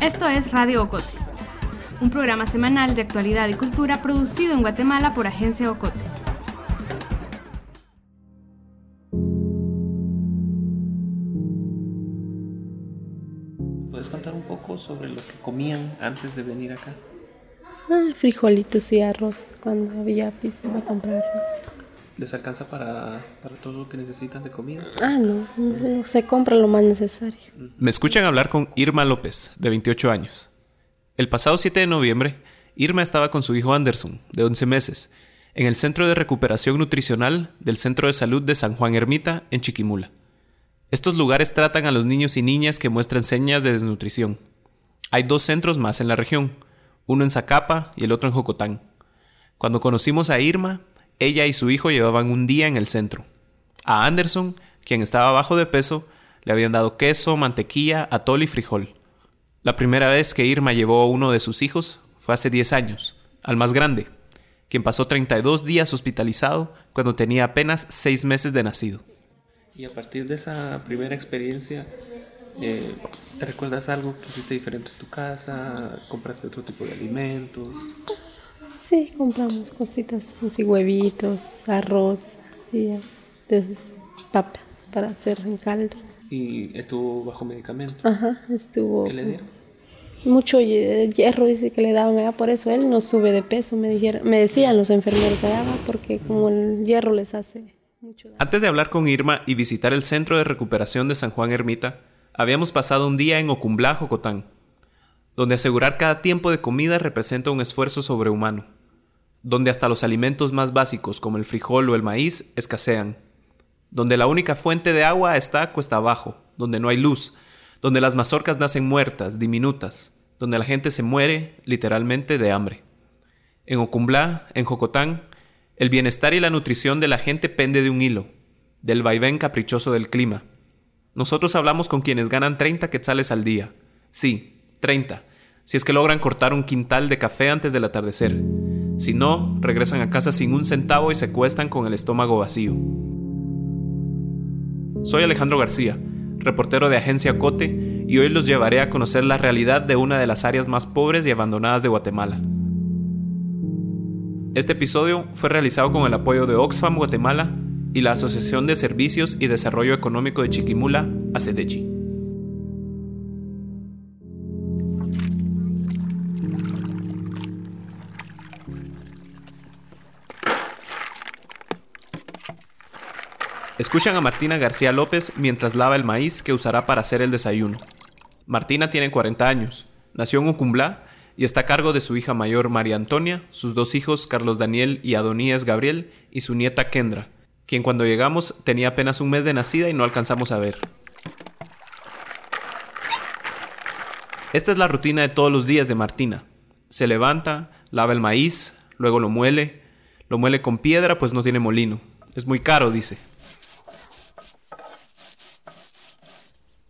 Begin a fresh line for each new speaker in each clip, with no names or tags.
Esto es Radio Ocote, un programa semanal de actualidad y cultura producido en Guatemala por Agencia Ocote.
¿Puedes contar un poco sobre lo que comían antes de venir acá?
Ah, frijolitos y arroz cuando había pista para comprar arroz.
¿Les alcanza para, para todo lo que necesitan de comida?
Ah, no, no, se compra lo más necesario.
Me escuchan hablar con Irma López, de 28 años. El pasado 7 de noviembre, Irma estaba con su hijo Anderson, de 11 meses, en el Centro de Recuperación Nutricional del Centro de Salud de San Juan Ermita, en Chiquimula. Estos lugares tratan a los niños y niñas que muestran señas de desnutrición. Hay dos centros más en la región, uno en Zacapa y el otro en Jocotán. Cuando conocimos a Irma, ella y su hijo llevaban un día en el centro. A Anderson, quien estaba bajo de peso, le habían dado queso, mantequilla, atol y frijol. La primera vez que Irma llevó a uno de sus hijos fue hace 10 años, al más grande, quien pasó 32 días hospitalizado cuando tenía apenas 6 meses de nacido.
Y a partir de esa primera experiencia, eh, ¿te recuerdas algo que hiciste diferente en tu casa? ¿Compraste otro tipo de alimentos?
Sí, compramos cositas así, huevitos, arroz y ya, entonces, papas para hacer en caldo.
¿Y estuvo bajo medicamento?
Ajá, estuvo.
¿Qué le dieron?
Mucho hie- hierro dice que le daban allá, por eso él no sube de peso, me dijeron, me decían los enfermeros allá, porque como el hierro les hace mucho daño.
Antes de hablar con Irma y visitar el Centro de Recuperación de San Juan Ermita, habíamos pasado un día en Ocumblá, Jocotán, donde asegurar cada tiempo de comida representa un esfuerzo sobrehumano, donde hasta los alimentos más básicos como el frijol o el maíz escasean, donde la única fuente de agua está cuesta abajo, donde no hay luz, donde las mazorcas nacen muertas, diminutas, donde la gente se muere literalmente de hambre. En Ocumblá, en Jocotán, el bienestar y la nutrición de la gente pende de un hilo, del vaivén caprichoso del clima. Nosotros hablamos con quienes ganan 30 quetzales al día. Sí, 30, si es que logran cortar un quintal de café antes del atardecer. Si no, regresan a casa sin un centavo y se cuestan con el estómago vacío. Soy Alejandro García, reportero de Agencia Cote, y hoy los llevaré a conocer la realidad de una de las áreas más pobres y abandonadas de Guatemala. Este episodio fue realizado con el apoyo de Oxfam Guatemala y la Asociación de Servicios y Desarrollo Económico de Chiquimula, ACEDECHI. Escuchan a Martina García López mientras lava el maíz que usará para hacer el desayuno. Martina tiene 40 años, nació en Ucumblá y está a cargo de su hija mayor María Antonia, sus dos hijos Carlos Daniel y Adonías Gabriel y su nieta Kendra, quien cuando llegamos tenía apenas un mes de nacida y no alcanzamos a ver. Esta es la rutina de todos los días de Martina. Se levanta, lava el maíz, luego lo muele, lo muele con piedra pues no tiene molino. Es muy caro, dice.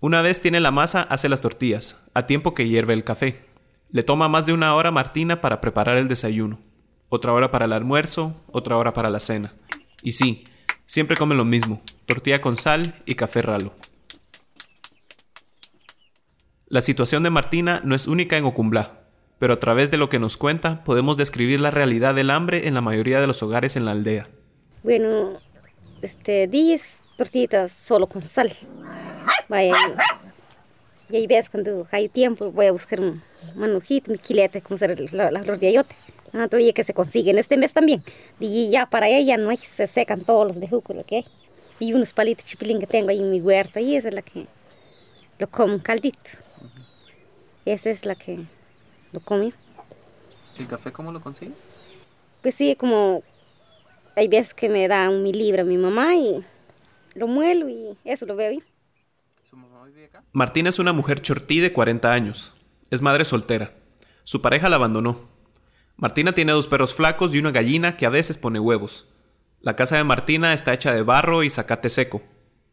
Una vez tiene la masa, hace las tortillas, a tiempo que hierve el café. Le toma más de una hora Martina para preparar el desayuno, otra hora para el almuerzo, otra hora para la cena. Y sí, siempre come lo mismo, tortilla con sal y café ralo. La situación de Martina no es única en Ocumblá, pero a través de lo que nos cuenta podemos describir la realidad del hambre en la mayoría de los hogares en la aldea.
Bueno, este, 10 tortillitas solo con sal. Vaya, y ahí ves cuando hay tiempo voy a buscar un manujito, un quilete, como ser la, la flor de ayote. Ah, que se consiguen este mes también. Y ya para ella no hay, se secan todos los bejucos que hay. Y unos palitos chipilín que tengo ahí en mi huerta y esa es la que lo como un caldito. Esa es la que lo como yo.
¿El café cómo lo consigue?
Pues sí, como hay veces que me da un mi libra mi mamá y lo muelo y eso lo veo yo.
¿Su mamá vive acá?
Martina es una mujer chortí de 40 años. Es madre soltera. Su pareja la abandonó. Martina tiene dos perros flacos y una gallina que a veces pone huevos. La casa de Martina está hecha de barro y zacate seco.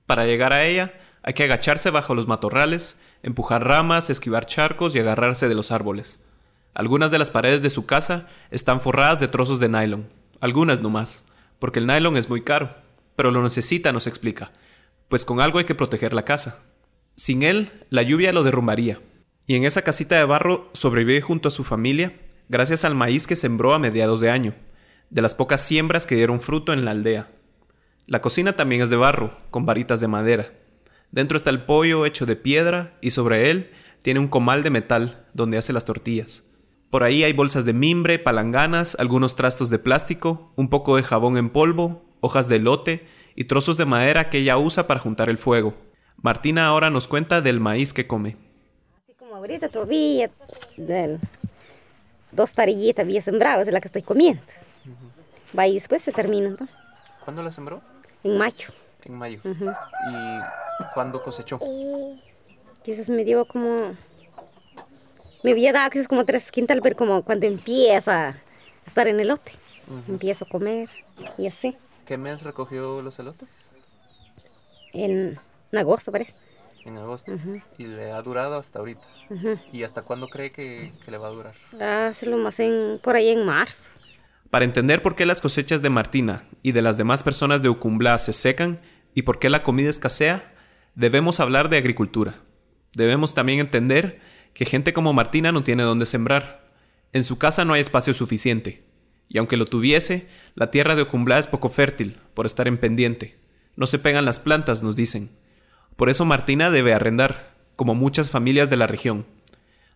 Para llegar a ella hay que agacharse bajo los matorrales, empujar ramas, esquivar charcos y agarrarse de los árboles. Algunas de las paredes de su casa están forradas de trozos de nylon, algunas no más, porque el nylon es muy caro, pero lo necesita, nos explica, pues con algo hay que proteger la casa. Sin él, la lluvia lo derrumbaría. Y en esa casita de barro sobrevive junto a su familia gracias al maíz que sembró a mediados de año, de las pocas siembras que dieron fruto en la aldea. La cocina también es de barro, con varitas de madera. Dentro está el pollo hecho de piedra y sobre él tiene un comal de metal donde hace las tortillas. Por ahí hay bolsas de mimbre, palanganas, algunos trastos de plástico, un poco de jabón en polvo, hojas de lote y trozos de madera que ella usa para juntar el fuego. Martina ahora nos cuenta del maíz que come.
Así como ahorita todavía, dos tarillitas había sembrado, es la que estoy comiendo. Va y después se termina.
¿Cuándo la sembró?
En mayo.
En mayo. ¿Y cuándo cosechó?
Quizás me dio como me había dado quizás como tres quintal, pero como cuando empieza a estar en el lote. Empiezo a comer y así.
¿Qué mes recogió los elotes?
En, agosto, parece.
En agosto. Y le ha durado hasta ahorita. ¿Y hasta cuándo cree que, le va a durar?
Ah, lo más en, por ahí en marzo.
Para entender por qué las cosechas de Martina y de las demás personas de Ucumbla se secan y por qué la comida escasea, debemos hablar de agricultura. Debemos también entender que gente como Martina no tiene dónde sembrar. En su casa no hay espacio suficiente, y aunque lo tuviese, la tierra de Ocumblá es poco fértil, por estar en pendiente. No se pegan las plantas, nos dicen. Por eso Martina debe arrendar, como muchas familias de la región.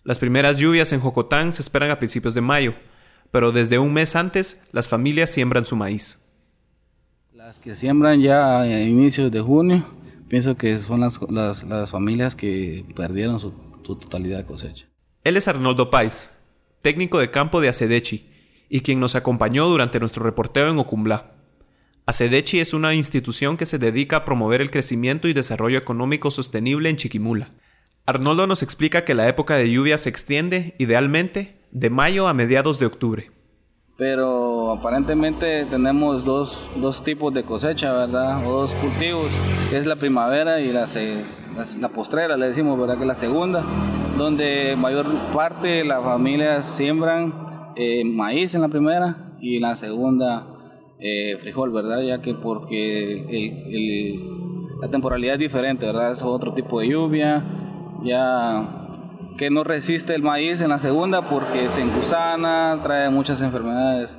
Las primeras lluvias en Jocotán se esperan a principios de mayo, pero desde un mes antes las familias siembran su maíz.
Las que siembran ya a inicios de junio, pienso que son las, las familias que perdieron su su totalidad de cosecha.
Él es Arnoldo Pais, técnico de campo de Acedechi, y quien nos acompañó durante nuestro reporteo en Ocumbla. Acedechi es una institución que se dedica a promover el crecimiento y desarrollo económico sostenible en Chiquimula. Arnoldo nos explica que la época de lluvia se extiende, idealmente, de mayo a mediados de octubre.
Pero aparentemente tenemos dos, dos tipos de cosecha, ¿verdad? O dos cultivos, es la primavera y la, la, postrera, le decimos, ¿verdad? Que es la segunda, donde mayor parte de las familias siembran eh, maíz en la primera y en la segunda eh, frijol, ¿verdad? Ya que porque la temporalidad es diferente, ¿verdad? Es otro tipo de lluvia, ya que no resiste el maíz en la segunda porque se encusana, trae muchas enfermedades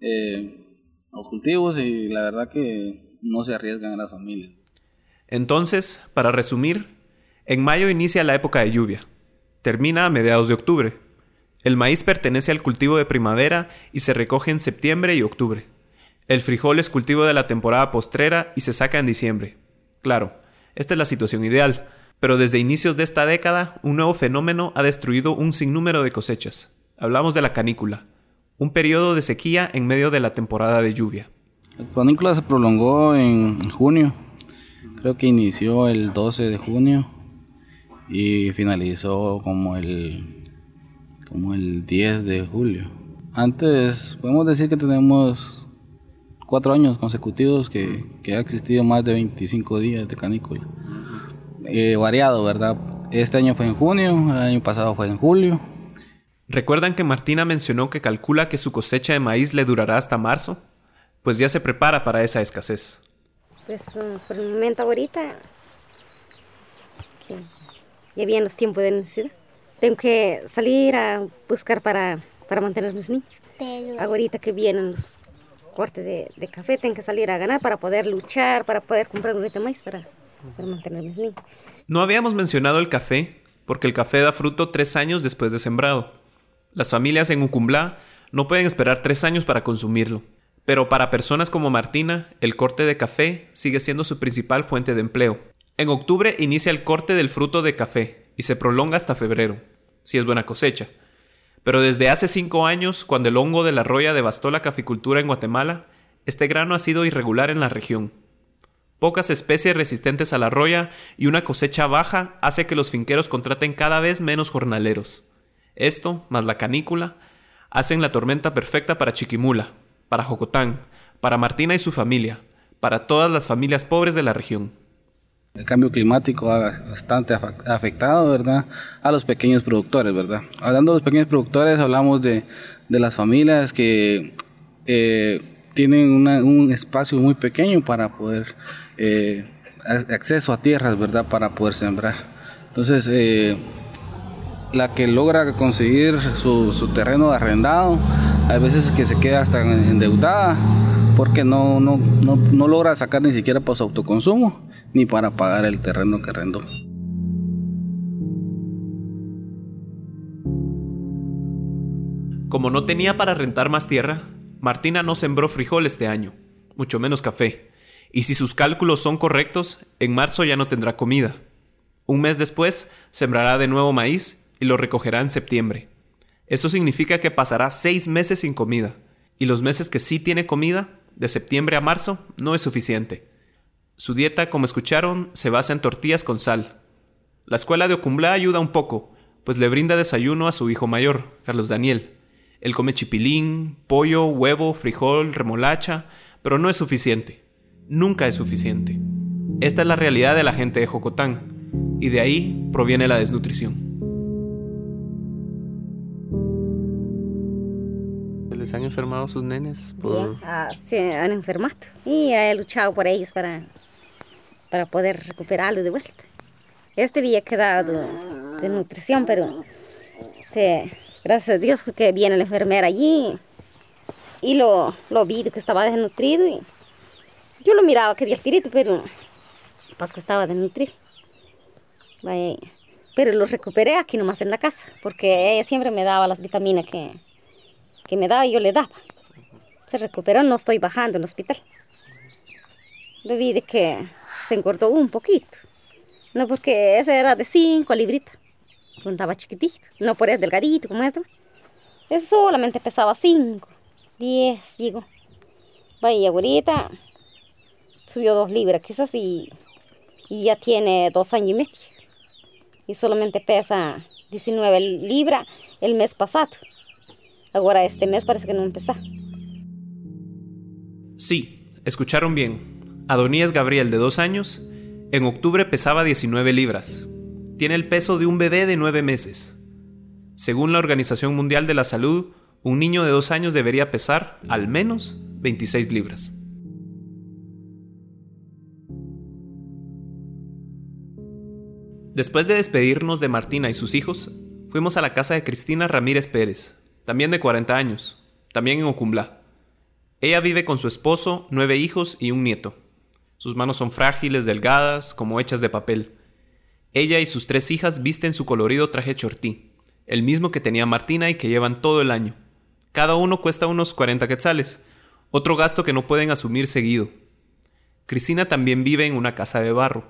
eh, a los cultivos y la verdad que no se arriesgan a las familias.
Entonces, para resumir, en mayo inicia la época de lluvia. Termina a mediados de octubre. El maíz pertenece al cultivo de primavera y se recoge en septiembre y octubre. El frijol es cultivo de la temporada postrera y se saca en diciembre. Claro, esta es la situación ideal, pero desde inicios de esta década un nuevo fenómeno ha destruido un sinnúmero de cosechas. Hablamos de la canícula, un periodo de sequía en medio de la temporada de lluvia.
La canícula se prolongó en junio Creo que inició el 12 de junio y finalizó como el como el 10 de julio. Antes podemos decir que tenemos cuatro años consecutivos que, ha existido más de 25 días de canícula. Eh, variado, ¿verdad? Este año fue en junio, el año pasado fue en julio.
¿Recuerdan que Martina mencionó que calcula que su cosecha de maíz le durará hasta marzo? Pues ya se prepara para esa escasez.
Pues uh, por el momento ahorita, ya vienen los tiempos de necesidad. Tengo que salir a buscar para, para mantener a mis niños. Ahorita que vienen los cortes de, café, tengo que salir a ganar para poder luchar, para poder comprar un de maíz para, para mantener.
No habíamos mencionado el café, porque el café da fruto tres años después de sembrado. Las familias en Ucumblá no pueden esperar tres años para consumirlo. Pero para personas como Martina, el corte de café sigue siendo su principal fuente de empleo. En octubre inicia el corte del fruto de café y se prolonga hasta febrero, si es buena cosecha. Pero desde hace cinco años, cuando el hongo de la roya devastó la caficultura en Guatemala, este grano ha sido irregular en la región. Pocas especies resistentes a la roya y una cosecha baja hace que los finqueros contraten cada vez menos jornaleros. Esto, más la canícula, hacen la tormenta perfecta para Chiquimula, para Jocotán, para Martina y su familia, para todas las familias pobres de la región.
El cambio climático ha bastante afectado, ¿verdad? A los pequeños productores, ¿verdad? Hablando de los pequeños productores, hablamos de, las familias que eh, tienen un espacio muy pequeño para poder, eh, acceso a tierras, ¿verdad? Para poder sembrar. Entonces, eh, la que logra conseguir su, su terreno arrendado, hay veces que se queda hasta endeudada porque no, no, no, no logra sacar ni siquiera para su autoconsumo ni para pagar el terreno que arrendó.
Como no tenía para rentar más tierra, Martina no sembró frijol este año, mucho menos café. Y si sus cálculos son correctos, en marzo ya no tendrá comida. Un mes después, sembrará de nuevo maíz y lo recogerá en septiembre. Esto significa que pasará seis meses sin comida, y los meses que sí tiene comida, de septiembre a marzo, no es suficiente. Su dieta, como escucharon, se basa en tortillas con sal. La escuela de Ocumblá ayuda un poco, pues le brinda desayuno a su hijo mayor, Carlos Daniel. Él come chipilín, pollo, huevo, frijol, remolacha, pero no es suficiente. Nunca es suficiente. Esta es la realidad de la gente de Jocotán, y de ahí proviene la desnutrición.
¿Les han enfermado sus nenes? Por...
Ah, se han enfermado y he luchado por ellos para, para poder recuperarlo de vuelta. Este había quedado de nutrición, pero este, gracias a Dios que viene la enfermera allí y lo, lo vi que estaba desnutrido y yo lo miraba que el pero pues que estaba desnutrido. Pero lo recuperé aquí nomás en la casa, porque ella siempre me daba las vitaminas que, que me daba yo le daba. Se recuperó, no estoy bajando en el hospital. vi de que se engordó un poquito. No porque ese era de 5 libritas. Cuando estaba chiquitito. No por eso delgadito como este. Ese solamente pesaba 5, 10, digo. Vaya, ahorita subió 2 libras quizás y, y ya tiene 2 años y medio. Y solamente pesa 19 libras el mes pasado. Ahora este mes parece que no empezó.
Sí, escucharon bien. Adonías Gabriel, de dos años, en octubre pesaba 19 libras. Tiene el peso de un bebé de 9 meses. Según la Organización Mundial de la Salud, un niño de dos años debería pesar al menos 26 libras. Después de despedirnos de Martina y sus hijos, fuimos a la casa de Cristina Ramírez Pérez, también de 40 años, también en Ocumblá. Ella vive con su esposo, nueve hijos y un nieto. Sus manos son frágiles, delgadas, como hechas de papel. Ella y sus tres hijas visten su colorido traje chortí, el mismo que tenía Martina y que llevan todo el año. Cada uno cuesta unos 40 quetzales, otro gasto que no pueden asumir seguido. Cristina también vive en una casa de barro.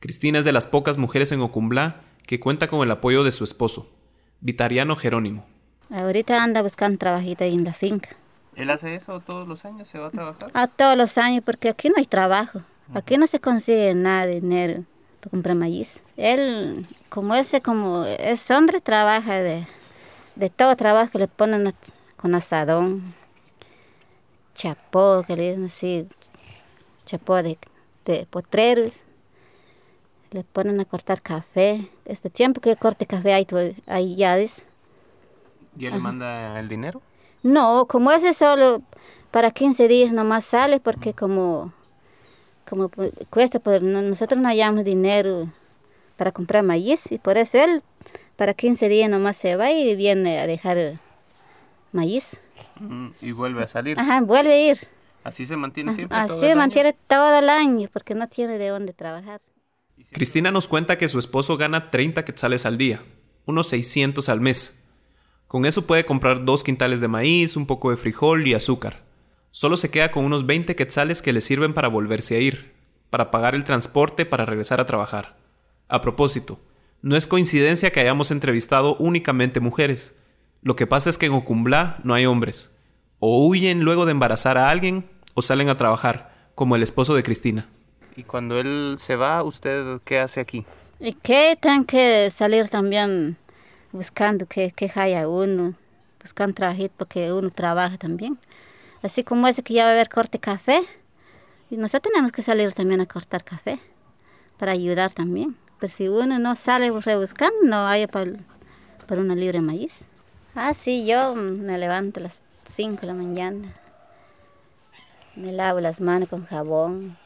Cristina es de las pocas mujeres en Ocumblá que cuenta con el apoyo de su esposo, Vitariano Jerónimo.
Ahorita anda buscando trabajito ahí en la finca.
¿Él hace eso todos los años? ¿Se va a trabajar?
A todos los años, porque aquí no hay trabajo. Aquí no se consigue nada de dinero para comprar maíz. Él, como ese, como ese hombre, trabaja de, de todo trabajo que le ponen con asadón, chapó, que le dicen así, chapó de, de potreros. Le ponen a cortar café. Este tiempo que corte café ahí, ahí ya dice
¿Y él le manda el dinero?
No, como ese solo para 15 días nomás sale porque como, como cuesta, pero nosotros no hallamos dinero para comprar maíz y por eso él para 15 días nomás se va y viene a dejar maíz.
Mm, y vuelve a salir.
Ajá, vuelve a ir.
Así se mantiene siempre.
Así se mantiene todo el año porque no tiene de dónde trabajar.
Cristina nos cuenta que su esposo gana 30 quetzales al día, unos 600 al mes. Con eso puede comprar dos quintales de maíz, un poco de frijol y azúcar. Solo se queda con unos 20 quetzales que le sirven para volverse a ir, para pagar el transporte para regresar a trabajar. A propósito, no es coincidencia que hayamos entrevistado únicamente mujeres. Lo que pasa es que en Ocumblá no hay hombres. O huyen luego de embarazar a alguien o salen a trabajar, como el esposo de Cristina.
Y cuando él se va, ¿usted qué hace aquí?
¿Y qué? Tengo que salir también buscando que, que haya uno, buscando trabajo porque uno trabaja también. Así como ese que ya va a haber corte café, y nosotros tenemos que salir también a cortar café para ayudar también. Pero si uno no sale rebuscando, no hay para, para una libre maíz. Ah, sí, yo me levanto a las 5 de la mañana, me lavo las manos con jabón,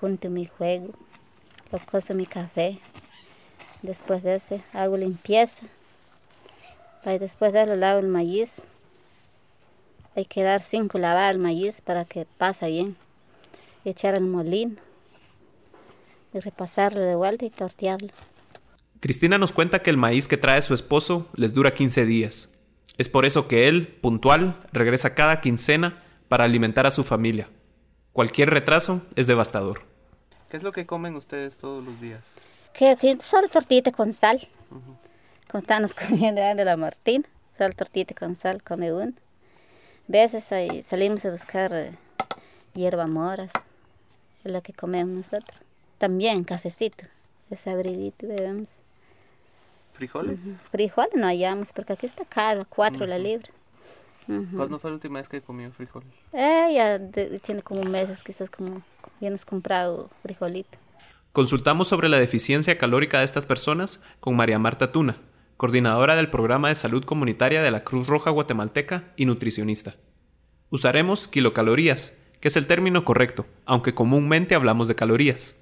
junto mi juego, lo coso mi café. Después de eso hago limpieza Y después de lo lavo el maíz. Hay que dar cinco lavar el maíz para que pase bien. Y echar el molino. Y repasarlo de vuelta y tortearlo.
Cristina nos cuenta que el maíz que trae su esposo les dura 15 días. Es por eso que él, puntual, regresa cada quincena para alimentar a su familia. Cualquier retraso es devastador.
¿Qué es lo que comen ustedes todos los días?
Que, que solo tortita con sal. Como estamos comiendo de la Martín, solo tortita con sal come uno. Veces ahí salimos a buscar eh, hierba moras, es lo que comemos nosotros. También cafecito, desabridito bebemos.
¿Frijoles?
Frijoles no hallamos porque aquí está caro, cuatro la libra. Ujú.
¿Cuándo fue la última vez que comió frijol?
Eh, ya de- tiene como meses, quizás como vienes comprado frijolito.
Consultamos sobre la deficiencia calórica de estas personas con María Marta Tuna, coordinadora del programa de salud comunitaria de la Cruz Roja Guatemalteca y nutricionista. Usaremos kilocalorías, que es el término correcto, aunque comúnmente hablamos de calorías.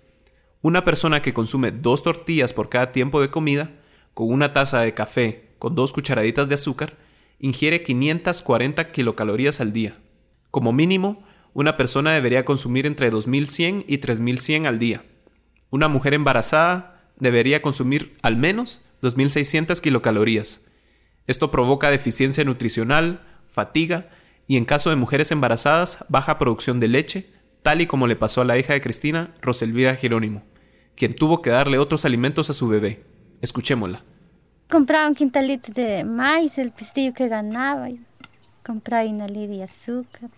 Una persona que consume dos tortillas por cada tiempo de comida, con una taza de café con dos cucharaditas de azúcar, ingiere 540 kilocalorías al día. Como mínimo, una persona debería consumir entre 2100 y 3100 al día. Una mujer embarazada debería consumir al menos 2.600 kilocalorías. Esto provoca deficiencia nutricional, fatiga y en caso de mujeres embarazadas, baja producción de leche, tal y como le pasó a la hija de Cristina, Roselvira Jerónimo, quien tuvo que darle otros alimentos a su bebé. Escuchémosla.
Compraba un quintalito de maíz, el pistillo que ganaba. y Compraba una de azúcar.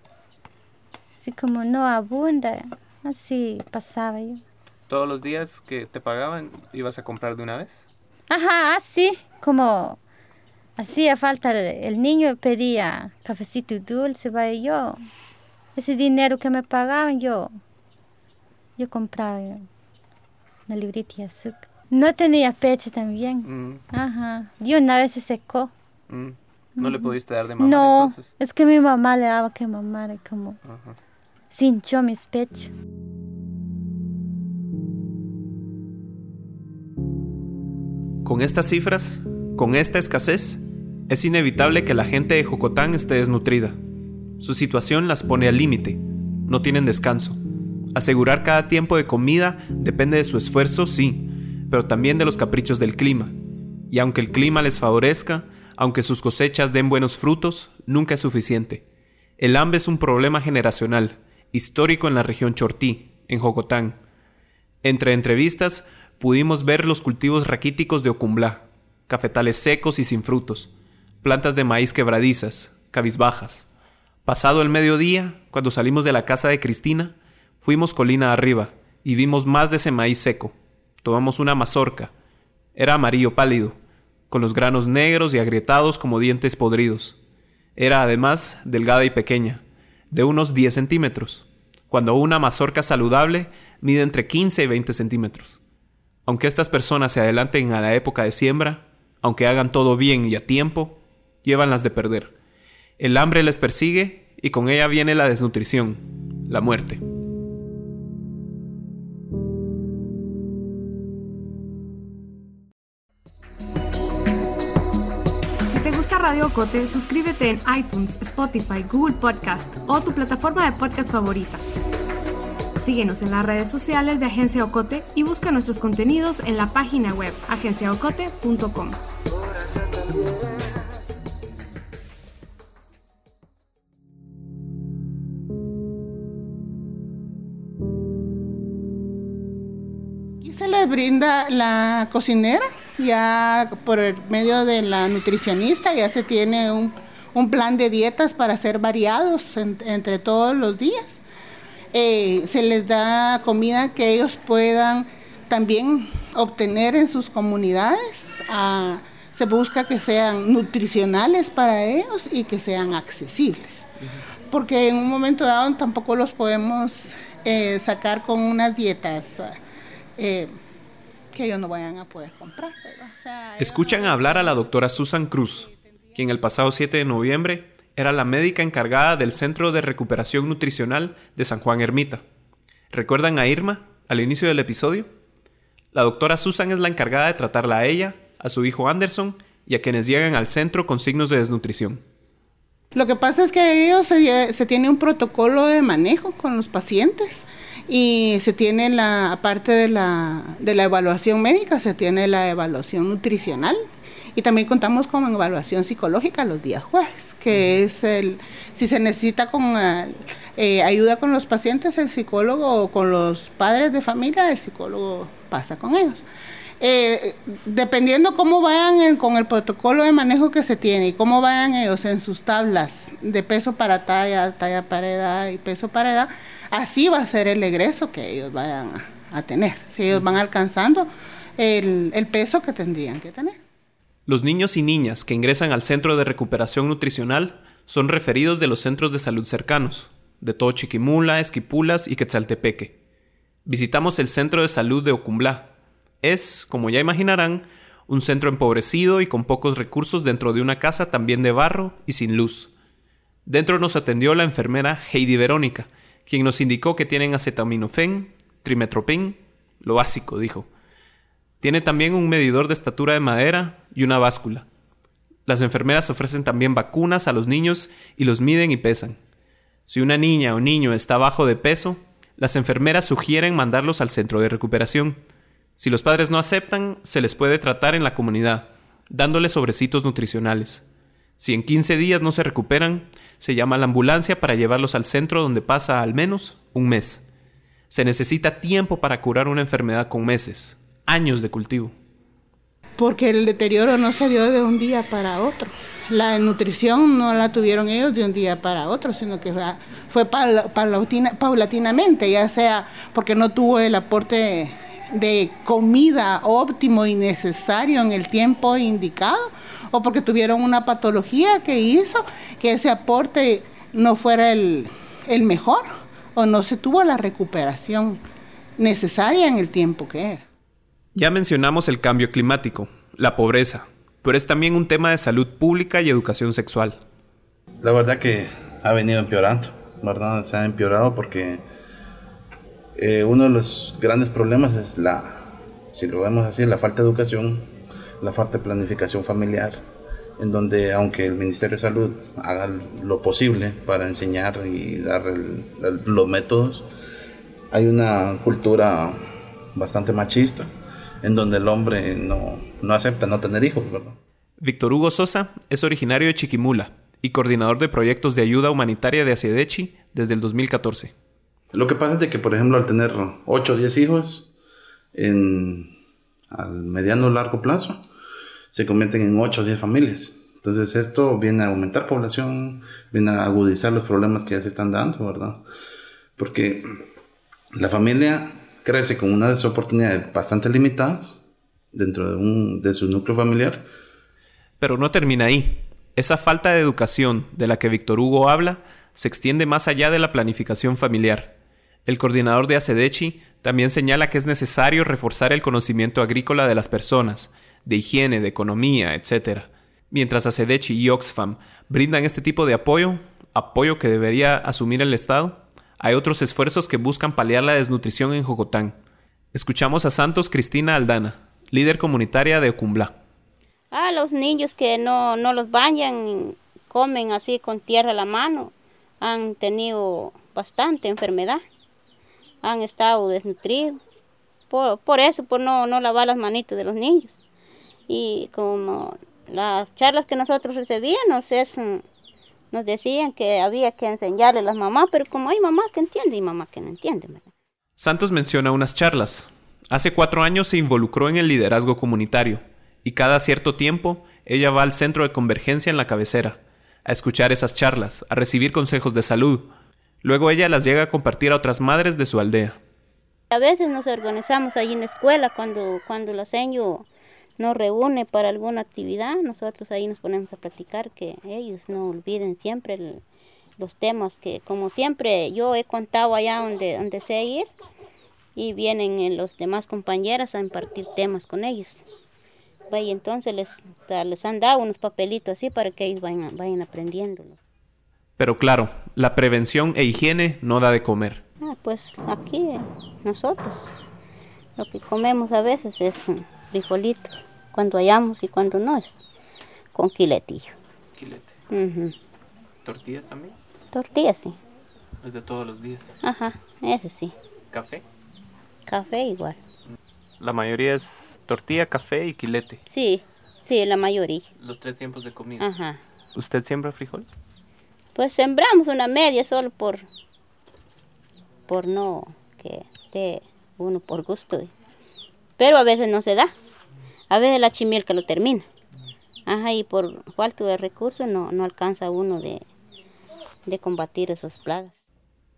Así como no abunda, así pasaba yo.
¿Todos los días que te pagaban ibas a comprar de una vez?
Ajá, así como hacía falta el, niño pedía cafecito y dulce, vaya yo. Ese dinero que me pagaban yo, yo compraba una librita de azúcar. No tenía pecho también.
Mm,
Ajá, de una vez se secó.
mm. ¿No le pudiste dar de mamá
no,
entonces?
es que mi mamá le daba que mamar y como
Ajá.
se hinchó mis pechos.
Con estas cifras, con esta escasez, es inevitable que la gente de Jocotán esté desnutrida. Su situación las pone al límite. No tienen descanso. Asegurar cada tiempo de comida depende de su esfuerzo, sí, pero también de los caprichos del clima. Y aunque el clima les favorezca, aunque sus cosechas den buenos frutos, nunca es suficiente. El hambre es un problema generacional, histórico en la región Chortí, en Jocotán. Entre entrevistas pudimos ver los cultivos raquíticos de Ocumblá, cafetales secos y sin frutos, plantas de maíz quebradizas, cabizbajas. Pasado el mediodía, cuando salimos de la casa de Cristina, fuimos colina arriba y vimos más de ese maíz seco. Tomamos una mazorca. Era amarillo pálido, con los granos negros y agrietados como dientes podridos. Era además delgada y pequeña, de unos 10 centímetros, cuando una mazorca saludable mide entre 15 y 20 centímetros. Aunque estas personas se adelanten a la época de siembra, aunque hagan todo bien y a tiempo, llevan las de perder. El hambre les persigue y con ella viene la desnutrición, la muerte.
Si te gusta Radio Ocote, suscríbete en iTunes, Spotify, Google Podcast o tu plataforma de podcast favorita. Síguenos en las redes sociales de Agencia Ocote y busca nuestros contenidos en la página web agenciaocote.com.
Aquí se les brinda la cocinera, ya por el medio de la nutricionista, ya se tiene un, plan de dietas para ser variados en- entre todos los días. Eh, se les da comida que ellos puedan también obtener en sus comunidades. Ah, se busca que sean nutricionales para ellos y que sean accesibles. Porque en un momento dado tampoco los podemos eh, sacar con unas dietas eh, que ellos no vayan a poder comprar.
Escuchan hablar a la doctora Susan Cruz, quien el pasado 7 de noviembre era la médica encargada del Centro de Recuperación Nutricional de San Juan Ermita. ¿Recuerdan a Irma al inicio del episodio? La doctora Susan es la encargada de tratarla a ella, a su hijo Anderson y a quienes llegan al centro con signos de desnutrición.
Lo que pasa es que ellos se, se tiene un protocolo de manejo con los pacientes y se tiene la, aparte de la, de la evaluación médica, se tiene la evaluación nutricional y también contamos con evaluación psicológica los días jueves, que es el, si se necesita con eh, ayuda con los pacientes, el psicólogo o con los padres de familia, el psicólogo pasa con ellos. Eh, dependiendo cómo vayan con el protocolo de manejo que se tiene y cómo vayan ellos en sus tablas de peso para talla, talla para edad y peso para edad, así va a ser el egreso que ellos vayan a, tener, si ellos van alcanzando el, el peso que tendrían que tener.
Los niños y niñas que ingresan al centro de recuperación nutricional son referidos de los centros de salud cercanos, de todo Chiquimula, Esquipulas y Quetzaltepeque. Visitamos el centro de salud de Ocumblá, es, como ya imaginarán, un centro empobrecido y con pocos recursos dentro de una casa también de barro y sin luz. Dentro nos atendió la enfermera Heidi Verónica, quien nos indicó que tienen acetaminofén, trimetropin, lo básico, dijo. Tiene también un medidor de estatura de madera y una báscula. Las enfermeras ofrecen también vacunas a los niños y los miden y pesan. Si una niña o niño está bajo de peso, las enfermeras sugieren mandarlos al centro de recuperación. Si los padres no aceptan, se les puede tratar en la comunidad, dándoles sobrecitos nutricionales. Si en 15 días no se recuperan, se llama a la ambulancia para llevarlos al centro donde pasa al menos un mes. Se necesita tiempo para curar una enfermedad con meses, años de cultivo.
Porque el deterioro no se dio de un día para otro. La nutrición no la tuvieron ellos de un día para otro, sino que fue paulatinamente, ya sea porque no tuvo el aporte de comida óptimo y necesario en el tiempo indicado o porque tuvieron una patología que hizo que ese aporte no fuera el, el mejor o no se tuvo la recuperación necesaria en el tiempo que era.
Ya mencionamos el cambio climático, la pobreza, pero es también un tema de salud pública y educación sexual.
La verdad que ha venido empeorando, ¿verdad? Se ha empeorado porque eh, uno de los grandes problemas es la, si lo vemos así, la falta de educación, la falta de planificación familiar, en donde aunque el Ministerio de Salud haga lo posible para enseñar y dar los métodos, hay una cultura bastante machista en donde el hombre no, no acepta no tener hijos.
Víctor Hugo Sosa es originario de Chiquimula y coordinador de proyectos de ayuda humanitaria de Asedechi desde el 2014.
Lo que pasa es de que, por ejemplo, al tener 8 o 10 hijos, en, al mediano o largo plazo, se convierten en 8 o 10 familias. Entonces esto viene a aumentar población, viene a agudizar los problemas que ya se están dando, ¿verdad? Porque la familia crece con unas oportunidades bastante limitadas dentro de, un, de su núcleo familiar.
Pero no termina ahí. Esa falta de educación de la que Víctor Hugo habla se extiende más allá de la planificación familiar. El coordinador de ACEDECHI también señala que es necesario reforzar el conocimiento agrícola de las personas, de higiene, de economía, etc. Mientras ACEDECHI y Oxfam brindan este tipo de apoyo, apoyo que debería asumir el Estado, hay otros esfuerzos que buscan paliar la desnutrición en Jocotán. Escuchamos a Santos Cristina Aldana, líder comunitaria de Ocumblá.
Ah, los niños que no, no los bañan, comen así con tierra a la mano, han tenido bastante enfermedad han estado desnutridos. Por, por eso, por no, no lavar las manitas de los niños. Y como las charlas que nosotros recibíamos, es, nos decían que había que enseñarle a las mamás, pero como hay mamás que entienden y mamás que no entienden.
Santos menciona unas charlas. Hace cuatro años se involucró en el liderazgo comunitario y cada cierto tiempo ella va al centro de convergencia en la cabecera, a escuchar esas charlas, a recibir consejos de salud, Luego ella las llega a compartir a otras madres de su aldea.
A veces nos organizamos ahí en la escuela cuando, cuando la seño nos reúne para alguna actividad, nosotros ahí nos ponemos a platicar que ellos no olviden siempre los temas que como siempre yo he contado allá donde, donde sé ir y vienen los demás compañeras a impartir temas con ellos. Y entonces les, les han dado unos papelitos así para que ellos vayan, vayan aprendiéndolos.
Pero claro, la prevención e higiene no da de comer.
Ah, pues aquí nosotros lo que comemos a veces es frijolito, cuando hayamos y cuando no es.
con quiletillo.
Quilete. ¿Tortillas también?
Tortillas, sí.
Es de todos los días.
Ajá, ese sí.
¿Café?
Café igual.
La mayoría es tortilla, café y quilete.
Sí, sí, la mayoría.
Los tres tiempos de comida.
Ajá.
¿Usted siembra frijol?
Pues sembramos una media solo por, por no que esté uno por gusto. Pero a veces no se da. A veces la chimielca lo termina. Ajá, y por falta de recursos no, no alcanza uno de, de combatir esas plagas.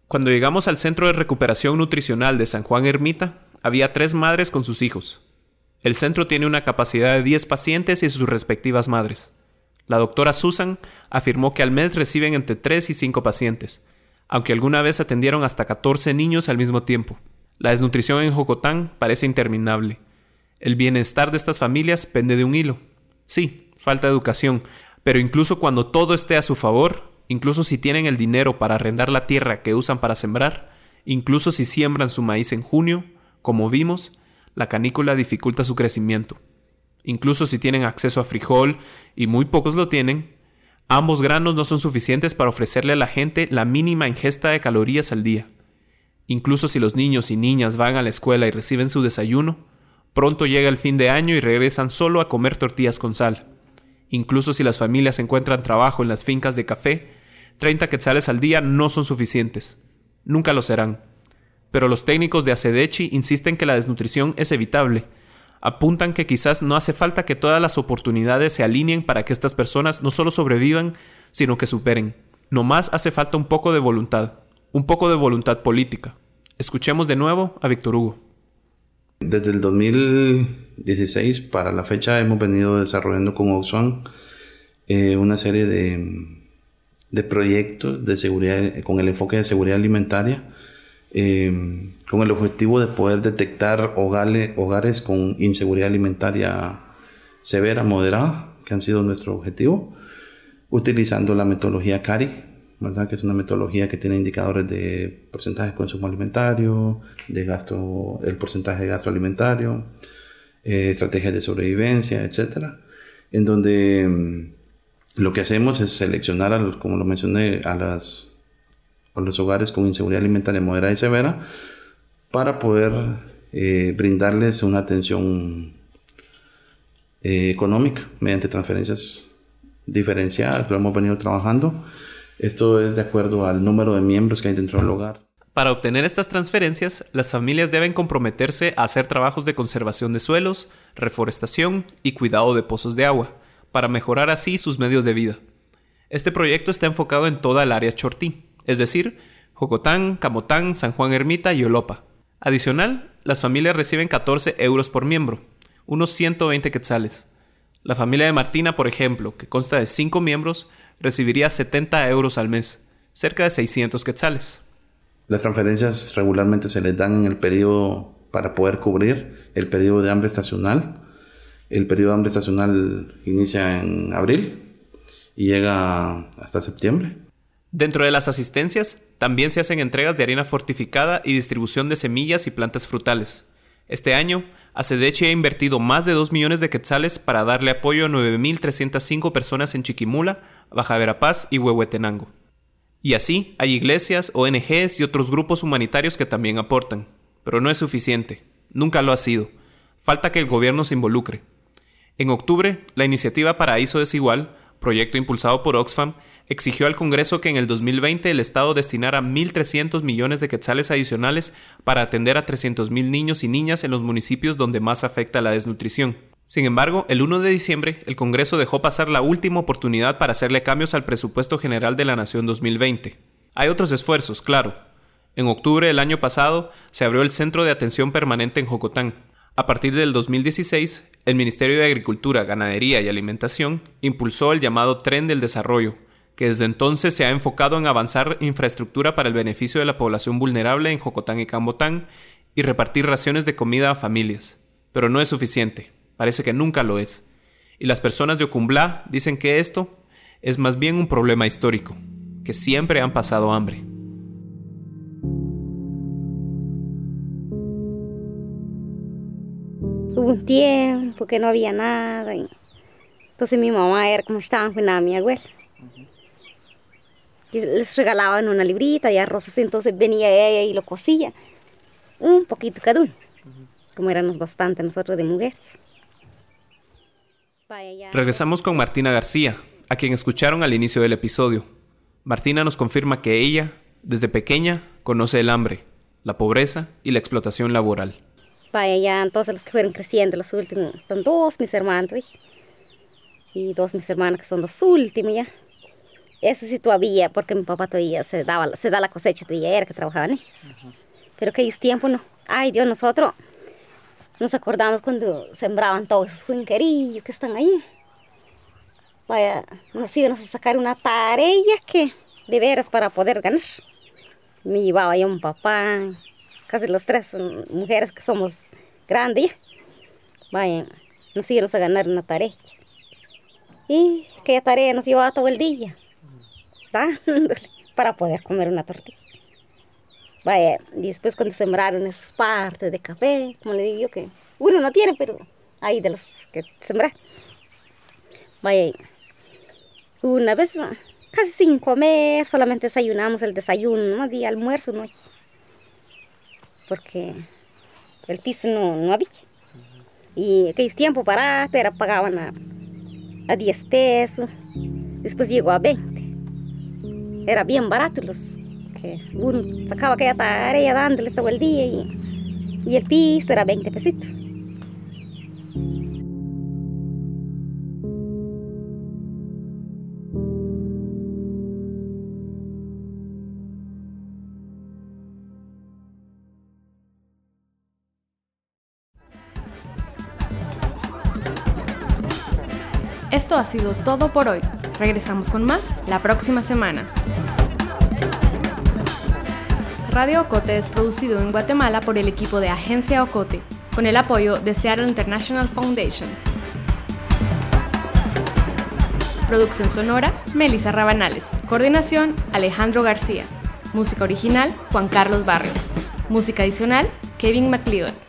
Cuando llegamos al Centro de Recuperación Nutricional de San Juan Ermita, había tres madres con sus hijos. El centro tiene una capacidad de 10 pacientes y sus respectivas madres. La doctora Susan afirmó que al mes reciben entre 3 y 5 pacientes, aunque alguna vez atendieron hasta 14 niños al mismo tiempo. La desnutrición en Jocotán parece interminable. El bienestar de estas familias pende de un hilo. Sí, falta educación, pero incluso cuando todo esté a su favor, incluso si tienen el dinero para arrendar la tierra que usan para sembrar, incluso si siembran su maíz en junio, como vimos, la canícula dificulta su crecimiento. Incluso si tienen acceso a frijol, y muy pocos lo tienen, ambos granos no son suficientes para ofrecerle a la gente la mínima ingesta de calorías al día. Incluso si los niños y niñas van a la escuela y reciben su desayuno, pronto llega el fin de año y regresan solo a comer tortillas con sal. Incluso si las familias encuentran trabajo en las fincas de café, 30 quetzales al día no son suficientes. Nunca lo serán. Pero los técnicos de Acedechi insisten que la desnutrición es evitable. Apuntan que quizás no hace falta que todas las oportunidades se alineen para que estas personas no solo sobrevivan, sino que superen. No más hace falta un poco de voluntad, un poco de voluntad política. Escuchemos de nuevo a Víctor Hugo.
Desde el 2016 para la fecha hemos venido desarrollando con Oxfam eh, una serie de, proyectos de seguridad, con el enfoque de seguridad alimentaria, eh, con el objetivo de poder detectar hogares, hogares con inseguridad alimentaria severa, moderada, que han sido nuestro objetivo, utilizando la metodología CARI, ¿verdad? que es una metodología que tiene indicadores de porcentaje de consumo alimentario, de gasto, el porcentaje de gasto alimentario, eh, estrategias de sobrevivencia, etc. En donde mm, lo que hacemos es seleccionar, a los, como lo mencioné, a, las, a los hogares con inseguridad alimentaria moderada y severa para poder eh, brindarles una atención eh, económica mediante transferencias diferenciadas, lo hemos venido trabajando. Esto es de acuerdo al número de miembros que hay dentro del hogar.
Para obtener estas transferencias, las familias deben comprometerse a hacer trabajos de conservación de suelos, reforestación y cuidado de pozos de agua, para mejorar así sus medios de vida. Este proyecto está enfocado en toda el área Chortí, es decir, Jocotán, Camotán, San Juan Ermita y Olopa. Adicional, las familias reciben 14 euros por miembro, unos 120 quetzales. La familia de Martina, por ejemplo, que consta de 5 miembros, recibiría 70 euros al mes, cerca de 600 quetzales.
Las transferencias regularmente se les dan en el periodo para poder cubrir el periodo de hambre estacional. El periodo de hambre estacional inicia en abril y llega hasta septiembre.
Dentro de las asistencias, también se hacen entregas de harina fortificada y distribución de semillas y plantas frutales. Este año, Acedechi ha invertido más de 2 millones de quetzales para darle apoyo a 9.305 personas en Chiquimula, Baja Verapaz y Huehuetenango. Y así hay iglesias, ONGs y otros grupos humanitarios que también aportan. Pero no es suficiente. Nunca lo ha sido. Falta que el gobierno se involucre. En octubre, la iniciativa Paraíso Desigual, proyecto impulsado por Oxfam, exigió al Congreso que en el 2020 el Estado destinara 1.300 millones de quetzales adicionales para atender a 300.000 niños y niñas en los municipios donde más afecta la desnutrición. Sin embargo, el 1 de diciembre, el Congreso dejó pasar la última oportunidad para hacerle cambios al presupuesto general de la Nación 2020. Hay otros esfuerzos, claro. En octubre del año pasado se abrió el Centro de Atención Permanente en Jocotán. A partir del 2016, el Ministerio de Agricultura, Ganadería y Alimentación impulsó el llamado Tren del Desarrollo, desde entonces se ha enfocado en avanzar infraestructura para el beneficio de la población vulnerable en Jocotán y Cambotán y repartir raciones de comida a familias. Pero no es suficiente, parece que nunca lo es. Y las personas de Ocumblá dicen que esto es más bien un problema histórico, que siempre han pasado hambre.
Hubo un tiempo que no había nada Entonces mi mamá era como estaban con mi abuela. Y les regalaban una librita y arroz entonces venía ella y lo cocía. Un poquito cada uno. Como éramos bastante nosotros de mujeres.
Regresamos con Martina García, a quien escucharon al inicio del episodio. Martina nos confirma que ella, desde pequeña, conoce el hambre, la pobreza y la explotación laboral.
Vaya, ya entonces los que fueron creciendo, los últimos, están dos mis hermanos, y dos mis hermanas que son los últimos ya. Eso sí todavía, porque mi papá todavía se, daba, se da la cosecha, todavía era que trabajaban ellos. Pero que aquellos tiempos no. Ay Dios, nosotros nos acordamos cuando sembraban todos esos juinquerillos que están ahí. Vaya, nos íbamos a sacar una tarea que de veras para poder ganar. Me llevaba yo un papá, casi las tres mujeres que somos grandes. Vaya, nos íbamos a ganar una tarea. Y aquella tarea nos llevaba todo el día, para poder comer una tortilla. Vaya, después cuando sembraron esas partes de café, como le digo yo, que uno no tiene, pero hay de los que sembrar. Vaya, una vez casi sin comer, solamente desayunamos el desayuno, no día almuerzo, no Porque el piso no, no había. Y aquellos tiempos baratos, era, pagaban a, a 10 pesos, después llegó a 20. Era bien barato los que uno sacaba aquella tarea dándole todo el día y, y el piso era 20 pesitos.
Sido todo por hoy. Regresamos con más la próxima semana. Radio Ocote es producido en Guatemala por el equipo de Agencia Ocote, con el apoyo de Seattle International Foundation. Producción sonora, Melissa Rabanales. Coordinación, Alejandro García. Música original, Juan Carlos Barrios. Música adicional, Kevin McLeod.